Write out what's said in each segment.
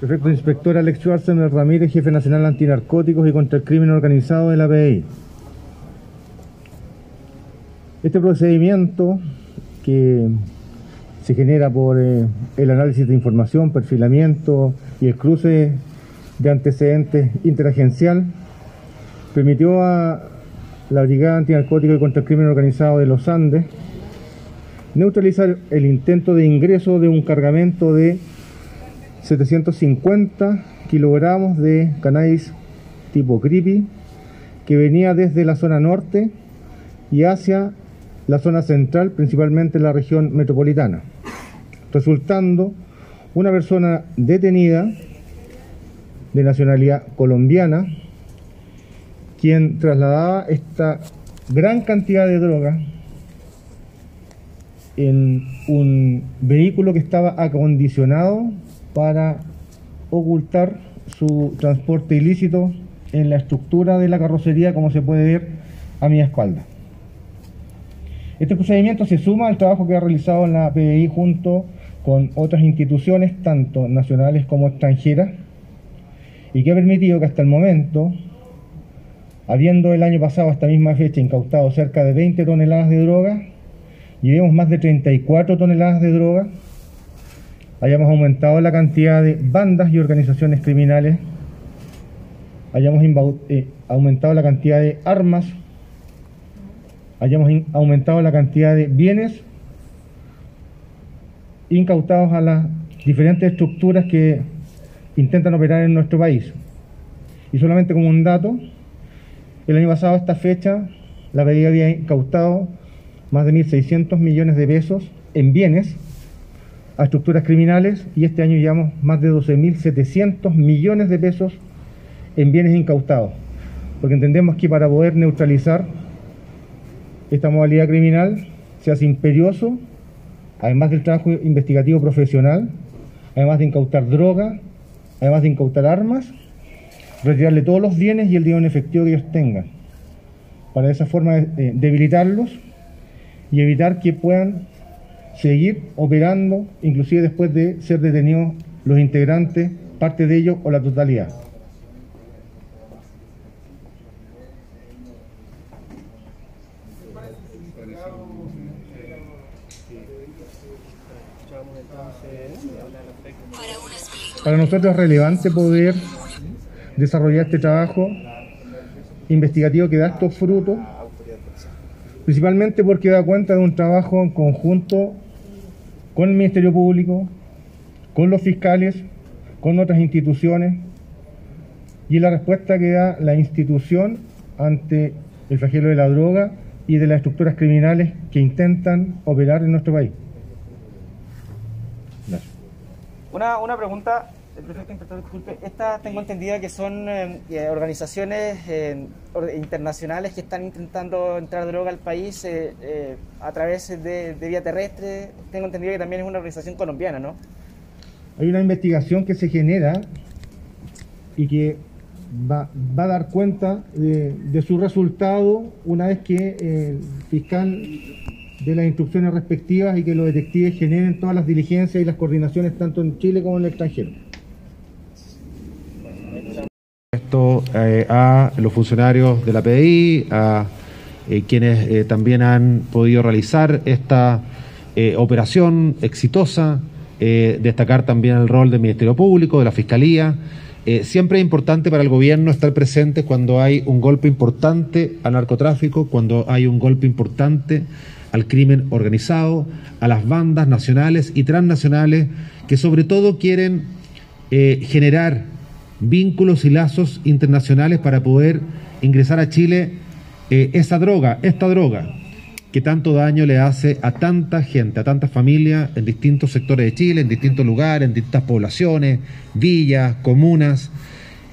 Perfecto, inspector Alex Schwarzenegger Ramírez, jefe nacional antinarcóticos y contra el crimen organizado de la PDI. Este procedimiento que se genera por eh, el análisis de información, perfilamiento y el cruce de antecedentes interagencial permitió a la Brigada Antinarcótica y contra el Crimen Organizado de los Andes neutralizar el intento de ingreso de un cargamento de 750 kilogramos de cannabis tipo creepy que venía desde la zona norte y hacia la zona central, principalmente la región metropolitana, resultando una persona detenida de nacionalidad colombiana, quien trasladaba esta gran cantidad de droga en un vehículo que estaba acondicionado para ocultar su transporte ilícito en la estructura de la carrocería, como se puede ver a mi espalda. Este procedimiento se suma al trabajo que ha realizado la PDI junto con otras instituciones, tanto nacionales como extranjeras, y que ha permitido que hasta el momento, habiendo el año pasado a esta misma fecha incautado cerca de 20 toneladas de droga, llevemos más de 34 toneladas de droga, hayamos aumentado la cantidad de bandas y organizaciones criminales, hayamos eh, aumentado la cantidad de armas, hayamos aumentado la cantidad de bienes. Incautados a las diferentes estructuras que intentan operar en nuestro país. Y solamente como un dato, el año pasado a esta fecha la PDI había incautado más de 1.600 millones de pesos en bienes a estructuras criminales y este año llevamos más de 12.700 millones de pesos en bienes incautados. Porque entendemos que para poder neutralizar esta modalidad criminal se hace imperioso, además del trabajo investigativo profesional, además de incautar droga, además de incautar armas, retirarle todos los bienes y el dinero en efectivo que ellos tengan, para de esa forma eh, debilitarlos y evitar que puedan seguir operando, inclusive después de ser detenidos los integrantes, parte de ellos o la totalidad. Para nosotros es relevante poder desarrollar este trabajo investigativo que da estos frutos principalmente porque da cuenta de un trabajo en conjunto con el Ministerio Público, con los fiscales, con otras instituciones, y la respuesta que da la institución ante el flagelo de la droga y de las estructuras criminales que intentan operar en nuestro país. Una, una pregunta Estas tengo entendida que son eh, eh, organizaciones eh, internacionales que están intentando entrar droga al país a través de, vía terrestre. Tengo entendido que también es una organización colombiana, ¿no? Hay una investigación que se genera y que va, a dar cuenta de, de, su resultado una vez que el fiscal de las instrucciones respectivas y que los detectives generen todas las diligencias y las coordinaciones tanto en Chile como en el extranjero. Esto eh, a los funcionarios de la PDI, a eh, quienes eh, también han podido realizar esta operación exitosa, destacar también el rol del Ministerio Público, de la Fiscalía. siempre es importante para el gobierno estar presente cuando hay un golpe importante al narcotráfico, cuando hay un golpe importante al crimen organizado, a las bandas nacionales y transnacionales que sobre todo quieren generar vínculos y lazos internacionales para poder ingresar a Chile eh, esa droga, esta droga, que tanto daño le hace a tanta gente, a tantas familias en distintos sectores de Chile, en distintos lugares, en distintas poblaciones, villas, comunas.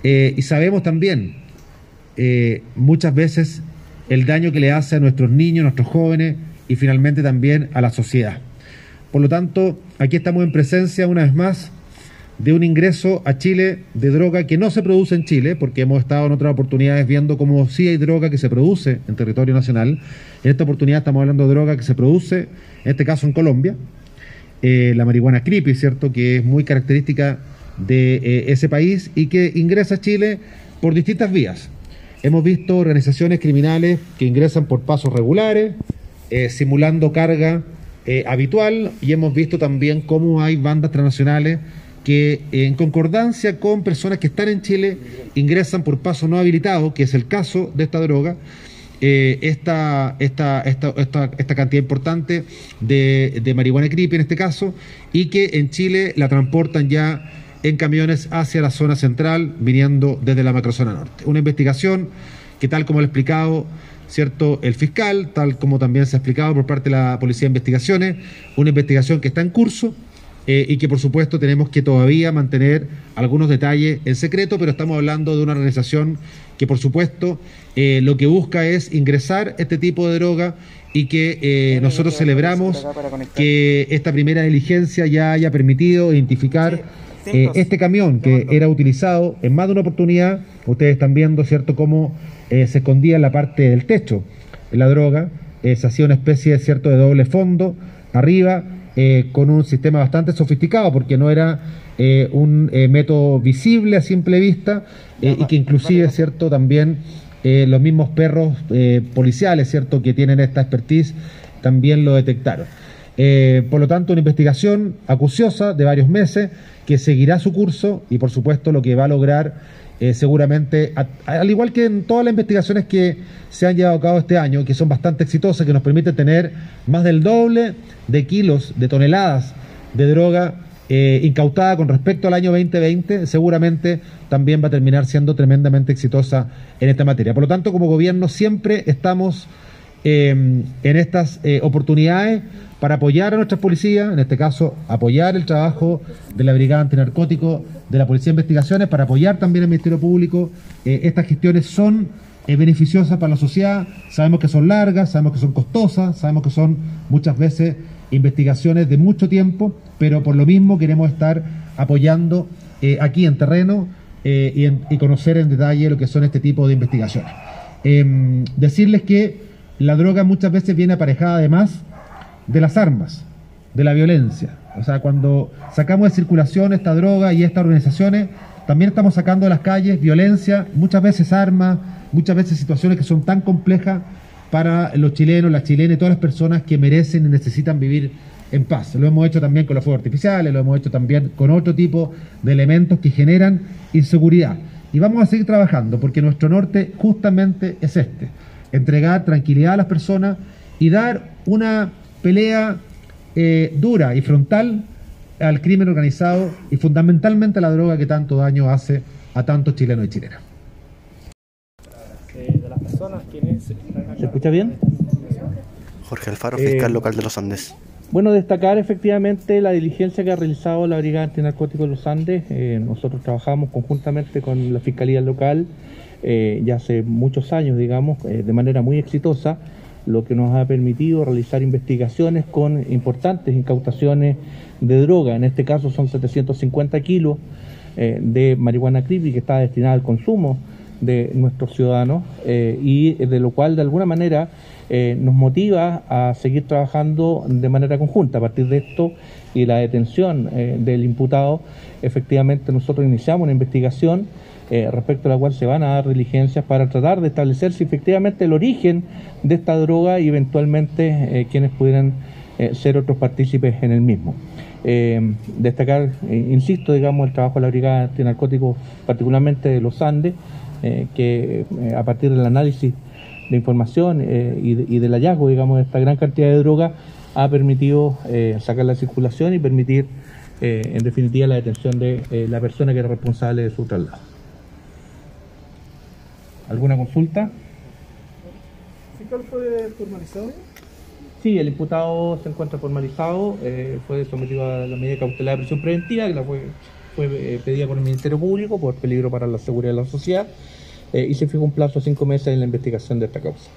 Eh, y sabemos también eh, muchas veces el daño que le hace a nuestros niños, a nuestros jóvenes y finalmente también a la sociedad. Por lo tanto, aquí estamos en presencia una vez más de un ingreso a Chile de droga que no se produce en Chile, porque hemos estado en otras oportunidades viendo cómo sí hay droga que se produce en territorio nacional. En esta oportunidad estamos hablando de droga que se produce, en este caso en Colombia, la marihuana creepy, ¿cierto? Que es muy característica de ese país y que ingresa a Chile por distintas vías. Hemos visto organizaciones criminales que ingresan por pasos regulares, simulando carga habitual, y hemos visto también cómo hay bandas transnacionales que en concordancia con personas que están en Chile ingresan por paso no habilitado, que es el caso de esta droga, eh, esta, esta, esta, esta, cantidad importante de, de marihuana creepy en este caso, y que en Chile la transportan ya en camiones hacia la zona central, viniendo desde la macrozona norte. Una investigación que tal como lo ha explicado cierto el fiscal, tal como también se ha explicado por parte de la Policía de Investigaciones, una investigación que está en curso eh, y que por supuesto tenemos que todavía mantener algunos detalles en secreto, pero estamos hablando de una organización que por supuesto eh, lo que busca es ingresar este tipo de droga y que eh, nosotros celebramos que esta primera diligencia ya haya permitido identificar este camión que era utilizado en más de una oportunidad. Ustedes están viendo, ¿cierto?, cómo se escondía en la parte del techo la droga. se hacía una especie, ¿cierto?, de doble fondo arriba eh, con un sistema bastante sofisticado, porque no era eh, un eh, método visible a simple vista y que inclusive, ¿cierto? También los mismos perros policiales, ¿cierto? Que tienen esta expertise, también lo detectaron. Por lo tanto, una investigación acuciosa de varios meses que seguirá su curso y, por supuesto, lo que va a lograr eh, seguramente, al igual que en todas las investigaciones que se han llevado a cabo este año, que son bastante exitosas, que nos permiten tener más del doble de kilos, de toneladas de droga eh, incautada con respecto al año 2020, seguramente también va a terminar siendo tremendamente exitosa en esta materia. Por lo tanto, como gobierno siempre estamos em, en estas eh, oportunidades para apoyar a nuestras policías, en este caso apoyar el trabajo de la Brigada Antinarcótico de la Policía de Investigaciones, para apoyar también al Ministerio Público. Eh, estas gestiones son eh, beneficiosas para la sociedad, sabemos que son largas, sabemos que son costosas, sabemos que son muchas veces investigaciones de mucho tiempo, pero por lo mismo queremos estar apoyando aquí en terreno y, y, conocer en detalle lo que son este tipo de investigaciones. Em, decirles que la droga muchas veces viene aparejada además de las armas, de la violencia. O sea, cuando sacamos de circulación esta droga y estas organizaciones, también estamos sacando de las calles violencia, muchas veces armas, muchas veces situaciones que son tan complejas para los chilenos, las chilenas y todas las personas que merecen y necesitan vivir en paz. Lo hemos hecho también con los fuegos artificiales, lo hemos hecho también con otro tipo de elementos que generan inseguridad. Y vamos a seguir trabajando porque nuestro norte justamente es este, entregar tranquilidad a las personas y dar una pelea eh, dura y frontal al crimen organizado y fundamentalmente a la droga que tanto daño hace a tantos chilenos y chilenas. ¿Se escucha bien? Jorge Alfaro, fiscal eh, local de los Andes. Bueno, destacar efectivamente la diligencia que ha realizado la Brigada Antinarcóticos de los Andes. Eh, nosotros trabajamos conjuntamente con la Fiscalía Local ya hace muchos años, digamos, de manera muy exitosa lo que nos ha permitido realizar investigaciones con importantes incautaciones de droga. En este caso son 750 kilos eh, de marihuana creepy que está destinada al consumo de nuestros ciudadanos eh, y de lo cual de alguna manera eh, nos motiva a seguir trabajando de manera conjunta. A partir de esto y la detención del imputado, efectivamente nosotros iniciamos una investigación eh, respecto a la cual se van a dar diligencias para tratar de establecer si efectivamente el origen de esta droga y eventualmente eh, quienes pudieran eh, ser otros partícipes en el mismo. destacar, insisto, digamos, el trabajo de la Brigada Antinarcóticos, particularmente de los Andes, que a partir del análisis de información y, del hallazgo, digamos, de esta gran cantidad de droga, ha permitido sacar la circulación y permitir, en definitiva, la detención de la persona que era responsable de su traslado. ¿Alguna consulta? ¿Fiscal fue formalizado? Sí, el imputado se encuentra formalizado, eh, fue sometido a la medida cautelar de prisión preventiva, que la fue, fue eh, pedida por el Ministerio Público por peligro para la seguridad de la sociedad, eh, y se fijó un plazo de cinco meses en la investigación de esta causa.